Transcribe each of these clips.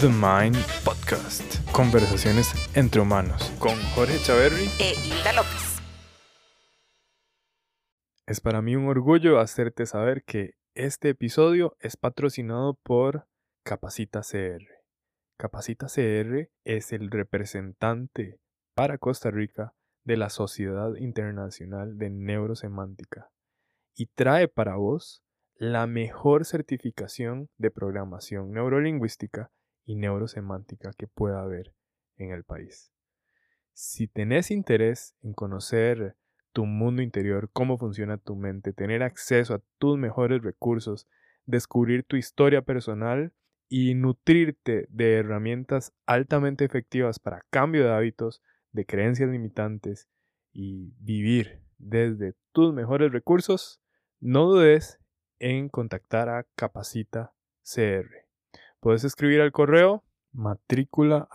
The Mind Podcast. Conversaciones entre humanos con Jorge Chaverri e Hilda López. Es para mí un orgullo hacerte saber que este episodio es patrocinado por Capacita CR. Capacita CR es el representante para Costa Rica de la Sociedad Internacional de Neurosemántica y trae para vos la mejor certificación de programación neurolingüística y neurosemántica que pueda haber en el país. Si tenés interés en conocer tu mundo interior, cómo funciona tu mente, tener acceso a tus mejores recursos, descubrir tu historia personal y nutrirte de herramientas altamente efectivas para cambio de hábitos, de creencias limitantes y vivir desde tus mejores recursos, no dudes en contactar a Capacita CR. Puedes escribir al correo matrícula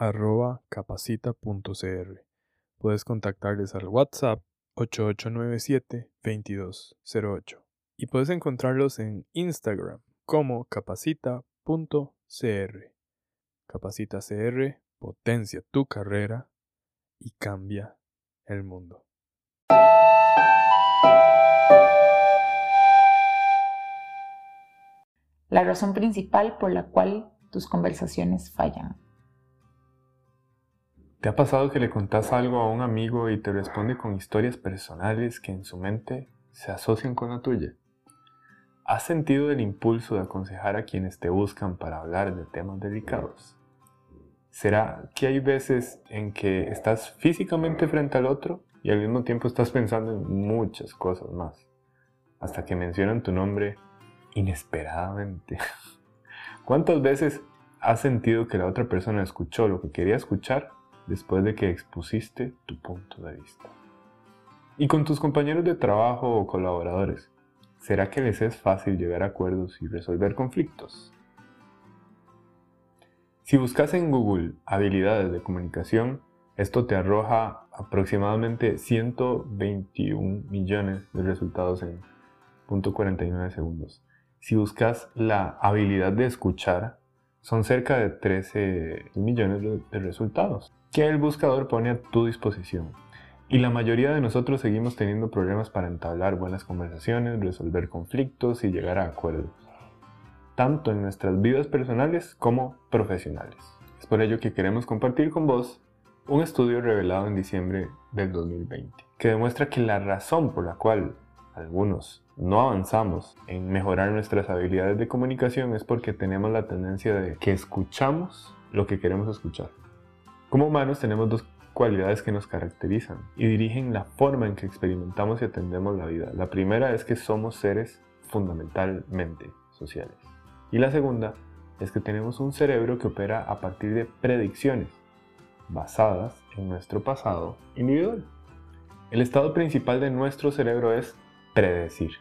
Puedes contactarles al WhatsApp 8897-2208 y puedes encontrarlos en Instagram como capacita.cr. Capacita CR potencia tu carrera y cambia el mundo. La razón principal por la cual tus conversaciones fallan. ¿Te ha pasado que le contás algo a un amigo y te responde con historias personales que en su mente se asocian con la tuya? ¿Has sentido el impulso de aconsejar a quienes te buscan para hablar de temas delicados? ¿Será que hay veces en que estás físicamente frente al otro y al mismo tiempo estás pensando en muchas cosas más? Hasta que mencionan tu nombre inesperadamente. ¿Cuántas veces has sentido que la otra persona escuchó lo que quería escuchar después de que expusiste tu punto de vista? Y con tus compañeros de trabajo o colaboradores, ¿será que les es fácil llegar a acuerdos y resolver conflictos? Si buscas en Google habilidades de comunicación, esto te arroja aproximadamente 121 millones de resultados en .49 segundos. Si buscas la habilidad de escuchar, son cerca de 13 millones de resultados que el buscador pone a tu disposición. Y la mayoría de nosotros seguimos teniendo problemas para entablar buenas conversaciones, resolver conflictos y llegar a acuerdos tanto en nuestras vidas personales como profesionales. Es por ello que queremos compartir con vos un estudio revelado en diciembre del 2020, que demuestra que la razón por la cual algunos no avanzamos en mejorar nuestras habilidades de comunicación es porque tenemos la tendencia de que escuchamos lo que queremos escuchar. Como humanos tenemos dos cualidades que nos caracterizan y dirigen la forma en que experimentamos y atendemos la vida. La primera es que somos seres fundamentalmente sociales. Y la segunda es que tenemos un cerebro que opera a partir de predicciones basadas en nuestro pasado individual. El estado principal de nuestro cerebro es predecir.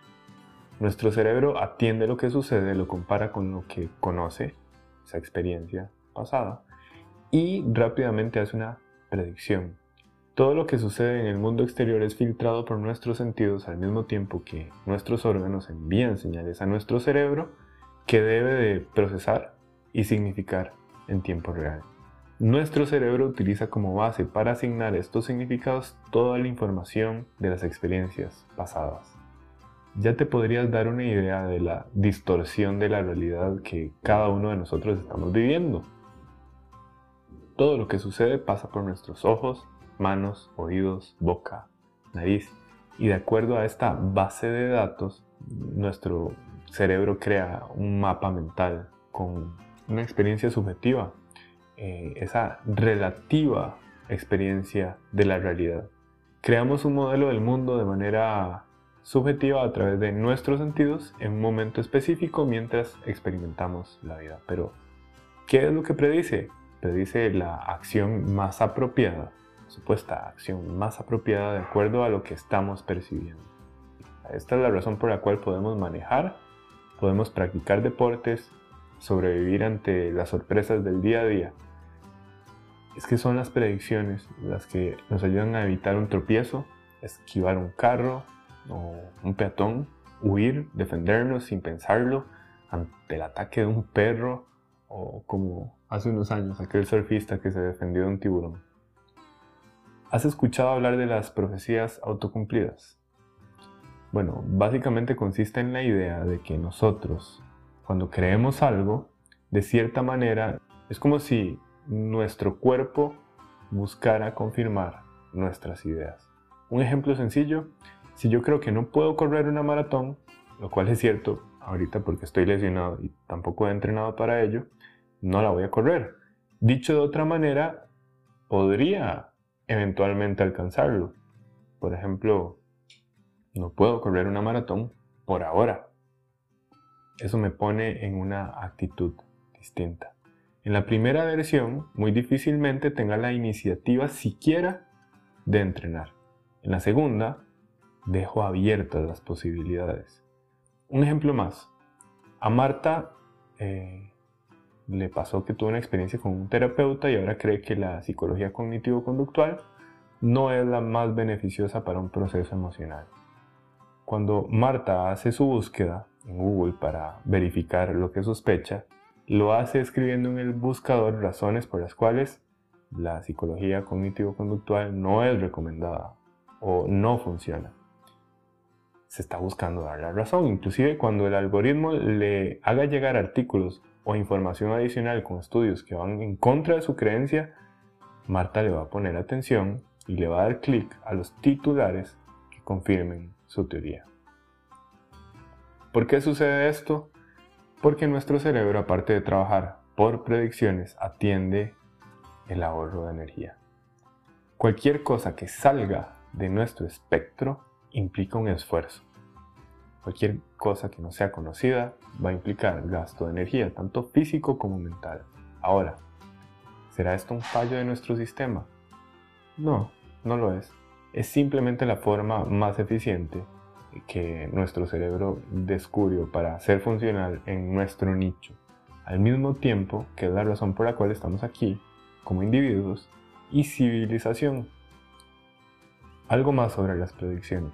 Nuestro cerebro atiende lo que sucede, lo compara con lo que conoce, esa experiencia pasada, y rápidamente hace una predicción. Todo lo que sucede en el mundo exterior es filtrado por nuestros sentidos al mismo tiempo que nuestros órganos envían señales a nuestro cerebro que debe de procesar y significar en tiempo real. Nuestro cerebro utiliza como base para asignar estos significados toda la información de las experiencias pasadas. Ya te podrías dar una idea de la distorsión de la realidad que cada uno de nosotros estamos viviendo. Todo lo que sucede pasa por nuestros ojos, manos, oídos, boca, nariz y de acuerdo a esta base de datos, nuestro cerebro crea un mapa mental con una experiencia subjetiva, eh, esa relativa experiencia de la realidad. Creamos un modelo del mundo de manera subjetiva a través de nuestros sentidos en un momento específico mientras experimentamos la vida. Pero, ¿qué es lo que predice? Predice la acción más apropiada, supuesta acción más apropiada de acuerdo a lo que estamos percibiendo. Esta es la razón por la cual podemos manejar podemos practicar deportes, sobrevivir ante las sorpresas del día a día. Es que son las predicciones las que nos ayudan a evitar un tropiezo, esquivar un carro o un peatón, huir, defendernos sin pensarlo ante el ataque de un perro o como hace unos años aquel surfista que se defendió de un tiburón. ¿Has escuchado hablar de las profecías autocumplidas? Bueno, básicamente consiste en la idea de que nosotros, cuando creemos algo, de cierta manera, es como si nuestro cuerpo buscara confirmar nuestras ideas. Un ejemplo sencillo, si yo creo que no puedo correr una maratón, lo cual es cierto ahorita porque estoy lesionado y tampoco he entrenado para ello, no la voy a correr. Dicho de otra manera, podría eventualmente alcanzarlo. Por ejemplo, no puedo correr una maratón por ahora. Eso me pone en una actitud distinta. En la primera versión, muy difícilmente tenga la iniciativa siquiera de entrenar. En la segunda, dejo abiertas las posibilidades. Un ejemplo más. A Marta eh, le pasó que tuvo una experiencia con un terapeuta y ahora cree que la psicología cognitivo-conductual no es la más beneficiosa para un proceso emocional. Cuando Marta hace su búsqueda en Google para verificar lo que sospecha, lo hace escribiendo en el buscador razones por las cuales la psicología cognitivo-conductual no es recomendada o no funciona. Se está buscando dar la razón, inclusive cuando el algoritmo le haga llegar artículos o información adicional con estudios que van en contra de su creencia, Marta le va a poner atención y le va a dar clic a los titulares que confirmen su teoría. ¿Por qué sucede esto? Porque nuestro cerebro, aparte de trabajar por predicciones, atiende el ahorro de energía. Cualquier cosa que salga de nuestro espectro implica un esfuerzo. Cualquier cosa que no sea conocida va a implicar gasto de energía, tanto físico como mental. Ahora, ¿será esto un fallo de nuestro sistema? No, no lo es. Es simplemente la forma más eficiente que nuestro cerebro descubrió para ser funcional en nuestro nicho, al mismo tiempo que es la razón por la cual estamos aquí como individuos y civilización. Algo más sobre las predicciones.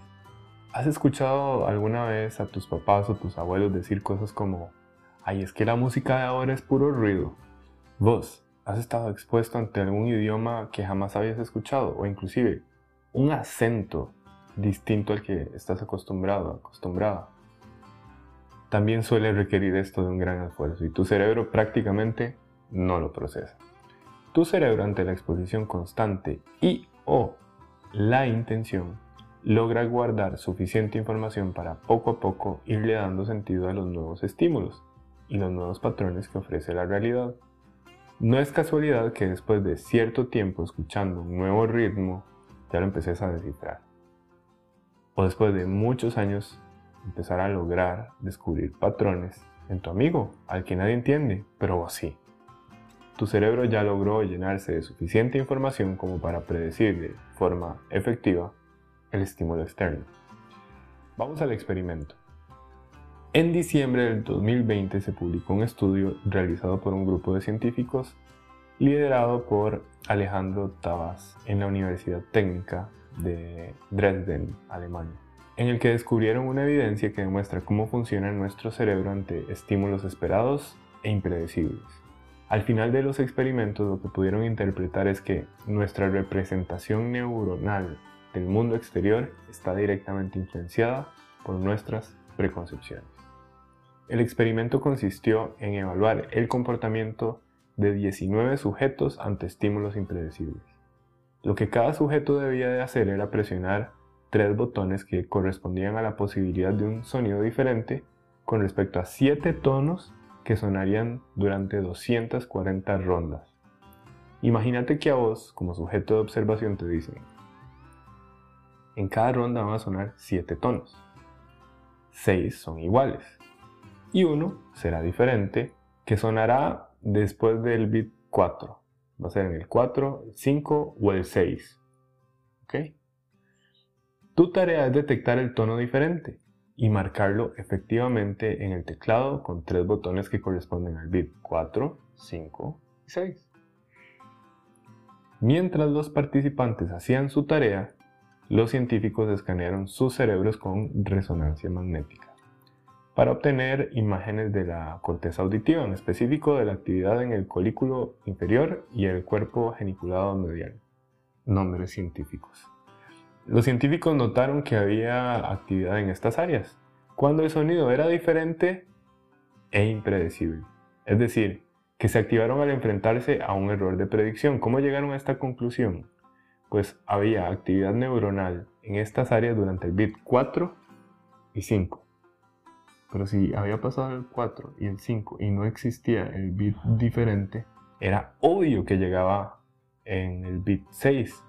¿Has escuchado alguna vez a tus papás o tus abuelos decir cosas como, ay, es que la música de ahora es puro ruido? Vos, ¿has estado expuesto ante algún idioma que jamás habías escuchado o inclusive un acento distinto al que estás acostumbrado, acostumbrada? También suele requerir esto de un gran esfuerzo y tu cerebro prácticamente no lo procesa. Tu cerebro ante la exposición constante y o la intención logra guardar suficiente información para poco a poco irle dando sentido a los nuevos estímulos y los nuevos patrones que ofrece la realidad. No es casualidad que después de cierto tiempo escuchando un nuevo ritmo ya lo empeces a descifrar. O después de muchos años empezar a lograr descubrir patrones en tu amigo, al que nadie entiende, pero vos sí tu cerebro ya logró llenarse de suficiente información como para predecir de forma efectiva el estímulo externo. Vamos al experimento. En diciembre del 2020 se publicó un estudio realizado por un grupo de científicos liderado por Alejandro Tabas en la Universidad Técnica de Dresden, Alemania, en el que descubrieron una evidencia que demuestra cómo funciona nuestro cerebro ante estímulos esperados e impredecibles. Al final de los experimentos lo que pudieron interpretar es que nuestra representación neuronal del mundo exterior está directamente influenciada por nuestras preconcepciones. El experimento consistió en evaluar el comportamiento de 19 sujetos ante estímulos impredecibles. Lo que cada sujeto debía de hacer era presionar tres botones que correspondían a la posibilidad de un sonido diferente con respecto a 7 tonos que sonarían durante 240 rondas. Imagínate que a vos, como sujeto de observación, te dicen, en cada ronda van a sonar 7 tonos. 6 son iguales. Y uno será diferente, que sonará después del bit 4. Va a ser en el 4, 5 o el 6. ¿Ok? Tu tarea es detectar el tono diferente y marcarlo efectivamente en el teclado con tres botones que corresponden al bit 4, 5 y 6. Mientras los participantes hacían su tarea, los científicos escanearon sus cerebros con resonancia magnética. para obtener imágenes de la corteza auditiva, en específico de la actividad en el colículo inferior y el cuerpo geniculado medial. Nombres científicos. Los científicos notaron que había actividad en estas áreas, cuando el sonido era diferente e impredecible. Es decir, que se activaron al enfrentarse a un error de predicción. ¿Cómo llegaron a esta conclusión? Pues había actividad neuronal en estas áreas durante el bit 4 y 5. Pero si había pasado el 4 y el 5 y no existía el bit diferente, era obvio que llegaba en el bit 6.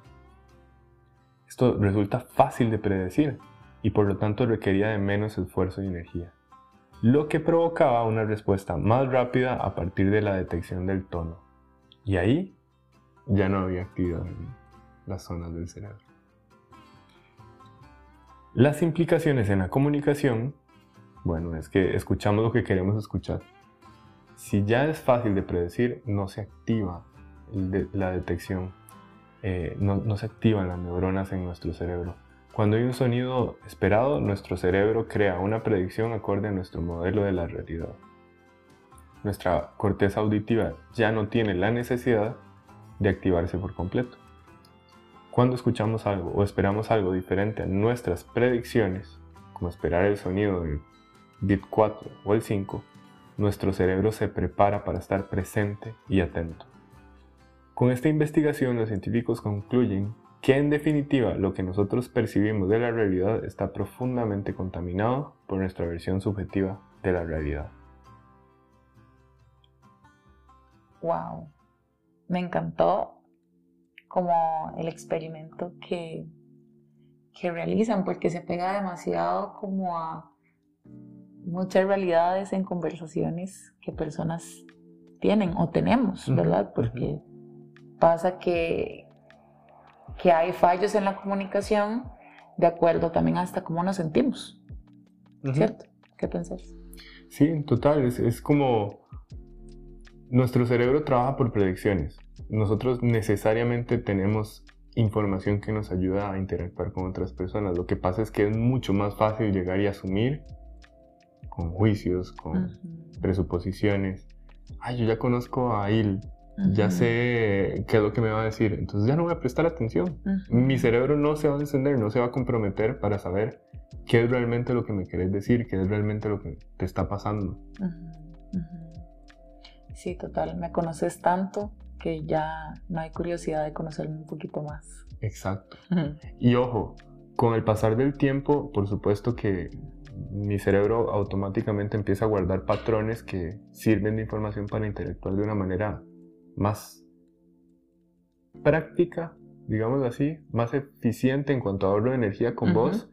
Esto resulta fácil de predecir y por lo tanto requería de menos esfuerzo y energía, lo que provocaba una respuesta más rápida a partir de la detección del tono. Y ahí ya no había actividad en las zonas del cerebro. Las implicaciones en la comunicación bueno, es que escuchamos lo que queremos escuchar. Si ya es fácil de predecir, no se activa la detección, eh, no, no se activan las neuronas en nuestro cerebro. Cuando hay un sonido esperado, nuestro cerebro crea una predicción acorde a nuestro modelo de la realidad. Nuestra corteza auditiva ya no tiene la necesidad de activarse por completo. Cuando escuchamos algo o esperamos algo diferente a nuestras predicciones, como esperar el sonido de bit 4 o el 5, nuestro cerebro se prepara para estar presente y atento. Con esta investigación los científicos concluyen que en definitiva lo que nosotros percibimos de la realidad está profundamente contaminado por nuestra versión subjetiva de la realidad. Wow, me encantó como el experimento que, que realizan porque se pega demasiado como a muchas realidades en conversaciones que personas tienen o tenemos, ¿verdad? Porque pasa que, que hay fallos en la comunicación de acuerdo también hasta cómo nos sentimos, ¿cierto? ¿Qué pensás? Sí, en total, es, es como nuestro cerebro trabaja por predicciones. Nosotros necesariamente tenemos información que nos ayuda a interactuar con otras personas. Lo que pasa es que es mucho más fácil llegar y asumir con juicios, con presuposiciones. Ay, yo ya conozco a él, ya sé qué es lo que me va a decir, entonces ya no voy a prestar atención. Mi cerebro no se va a encender, no se va a comprometer para saber qué es realmente lo que me querés decir, qué es realmente lo que te está pasando. Sí, total, me conoces tanto que ya no hay curiosidad de conocerme un poquito más. Exacto. Y ojo, con el pasar del tiempo, por supuesto que mi cerebro automáticamente empieza a guardar patrones que sirven de información para interactuar de una manera más práctica, digamos así, más eficiente en cuanto a ahorro de energía con vos,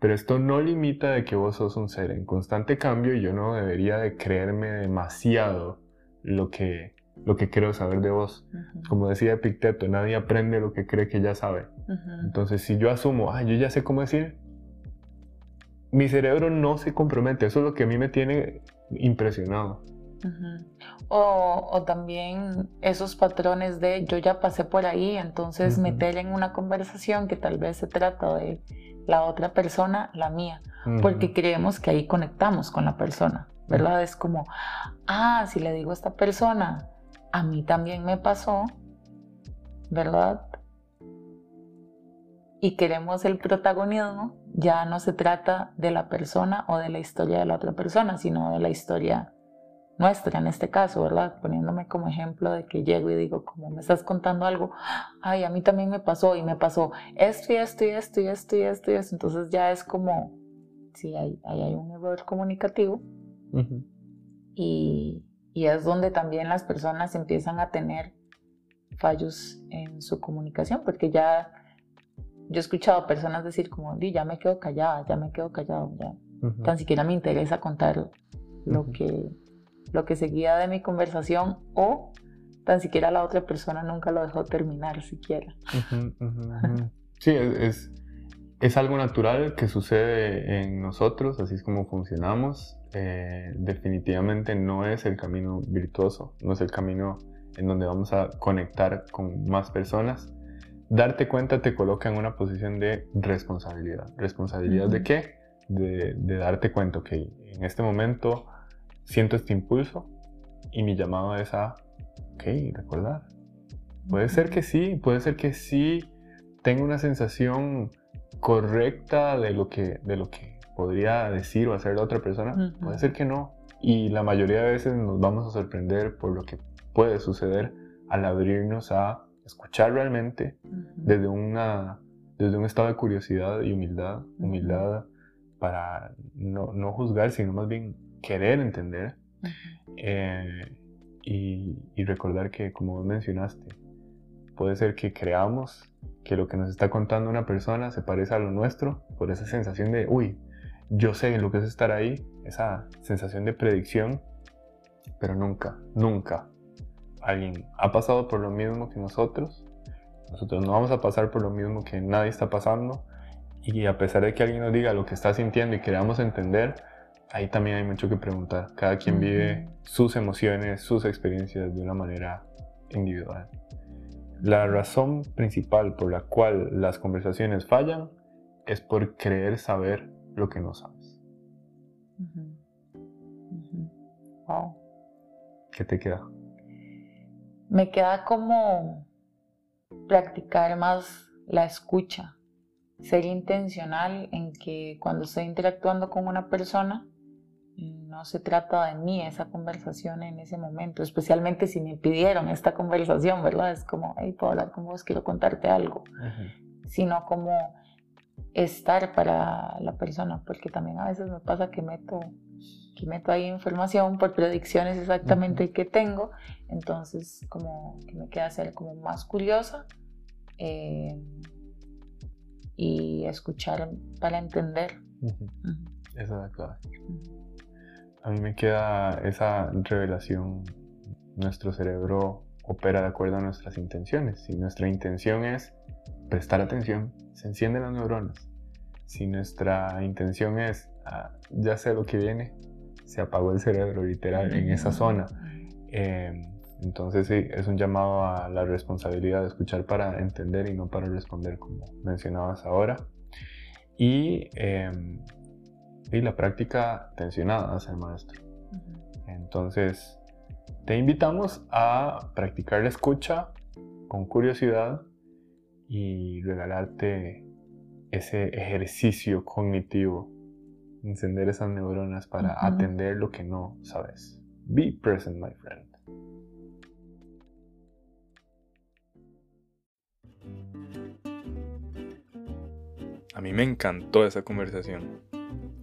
pero esto no limita de que vos sos un ser en constante cambio y yo no debería de creerme demasiado lo que, lo que quiero saber de vos. Como decía Epicteto, nadie aprende lo que cree que ya sabe. Entonces, si yo asumo, ah, yo ya sé cómo decir, mi cerebro no se compromete. Eso es lo que a mí me tiene impresionado. O, también esos patrones de yo ya pasé por ahí, entonces meter en una conversación que tal vez se trata de la otra persona, la mía, porque creemos que ahí conectamos con la persona, ¿verdad? Es como, ah, si le digo a esta persona, a mí también me pasó, ¿verdad? y queremos el protagonismo, ya no se trata de la persona o de la historia de la otra persona, sino de la historia nuestra en este caso, ¿verdad? Poniéndome como ejemplo de que llego y digo, como me estás contando algo, ay, a mí también me pasó y me pasó esto y esto y esto y esto y esto y esto, entonces ya es como, sí, ahí hay, hay, un error comunicativo. Y, y es donde también las personas empiezan a tener fallos en su comunicación, porque ya yo he escuchado personas decir como, Di, ya me quedo callada, ya me quedo callado, ya. Tan siquiera me interesa contar lo, que, lo que seguía de mi conversación o tan siquiera la otra persona nunca lo dejó terminar siquiera. sí, es, es, algo natural que sucede en nosotros, así es como funcionamos. Eh, definitivamente no es el camino virtuoso, no es el camino en donde vamos a conectar con más personas darte cuenta te coloca en una posición de responsabilidad. ¿Responsabilidad de qué? De, darte cuenta, que en este momento siento este impulso y mi llamado es a, ok, recordar. Puede ser que sí, puede ser que sí tengo una sensación correcta de lo que, de lo que podría decir o hacer la otra persona. Puede ser que no. Y la mayoría de veces nos vamos a sorprender por lo que puede suceder al abrirnos a escuchar realmente desde, una, desde un estado de curiosidad y humildad, humildad para no, no, juzgar, sino más bien querer entender eh, y, y, recordar que, como vos mencionaste, puede ser que creamos que lo que nos está contando una persona se parece a lo nuestro por esa sensación de, uy, yo sé lo que es estar ahí, esa sensación de predicción, pero nunca, nunca alguien ha pasado por lo mismo que nosotros, nosotros no vamos a pasar por lo mismo que nadie está pasando y a pesar de que alguien nos diga lo que está sintiendo y queramos entender, ahí también hay mucho que preguntar. Cada quien vive sus emociones, sus experiencias de una manera individual. La razón principal por la cual las conversaciones fallan es por creer saber lo que no sabes. Wow. ¿Qué te queda? Me queda como practicar más la escucha, ser intencional en que cuando estoy interactuando con una persona, no se trata de mí esa conversación en ese momento, especialmente si me pidieron esta conversación, ¿verdad? Es como, hey, puedo hablar con vos, quiero contarte algo, sino como estar para la persona, porque también a veces me pasa que meto, que meto ahí información por predicciones exactamente que tengo, entonces como que me queda ser como más curiosa eh, y escuchar para entender. Esa es la A mí me queda esa revelación, nuestro cerebro opera de acuerdo a nuestras intenciones. Si nuestra intención es prestar atención, se encienden las neuronas. Si nuestra intención es, ah, ya sé lo que viene, se apagó el cerebro literal en esa zona. Em, entonces sí, es un llamado a la responsabilidad de escuchar para entender y no para responder, como mencionabas ahora. Y, em, y la práctica tensionada hacia el maestro. Entonces, te invitamos a practicar la escucha con curiosidad y regalarte ese ejercicio cognitivo, encender esas neuronas para atender lo que no sabes. Be present, my friend. A mí me encantó esa conversación.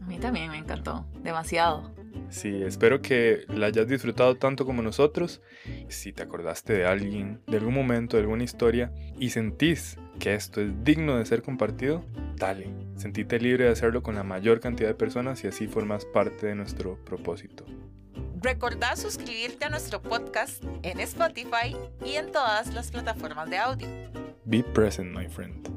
A mí también me encantó, demasiado. Sí, espero que la hayas disfrutado tanto como nosotros. Si te acordaste de alguien, de algún momento, de alguna historia y sentís que esto es digno de ser compartido, dale. Sentite libre de hacerlo con la mayor cantidad de personas y así formas parte de nuestro propósito. Recordá suscribirte a nuestro podcast en Spotify y en todas las plataformas de audio. Be present, my friend.